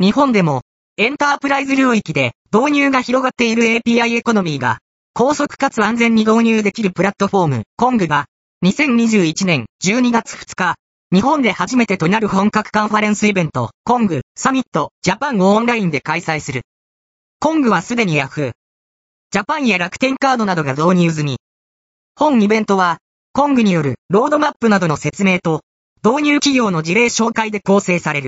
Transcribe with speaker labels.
Speaker 1: 日本でも、エンタープライズ領域で導入が広がっている API エコノミーが、高速かつ安全に導入できるプラットフォーム、コングが、2021年12月2日、日本で初めてとなる本格カンファレンスイベント、コングサミットジャパンをオンラインで開催する。コングはすでに Yahoo、ジャパンや楽天カードなどが導入済み。本イベントは、コングによるロードマップなどの説明と、導入企業の事例紹介で構成される。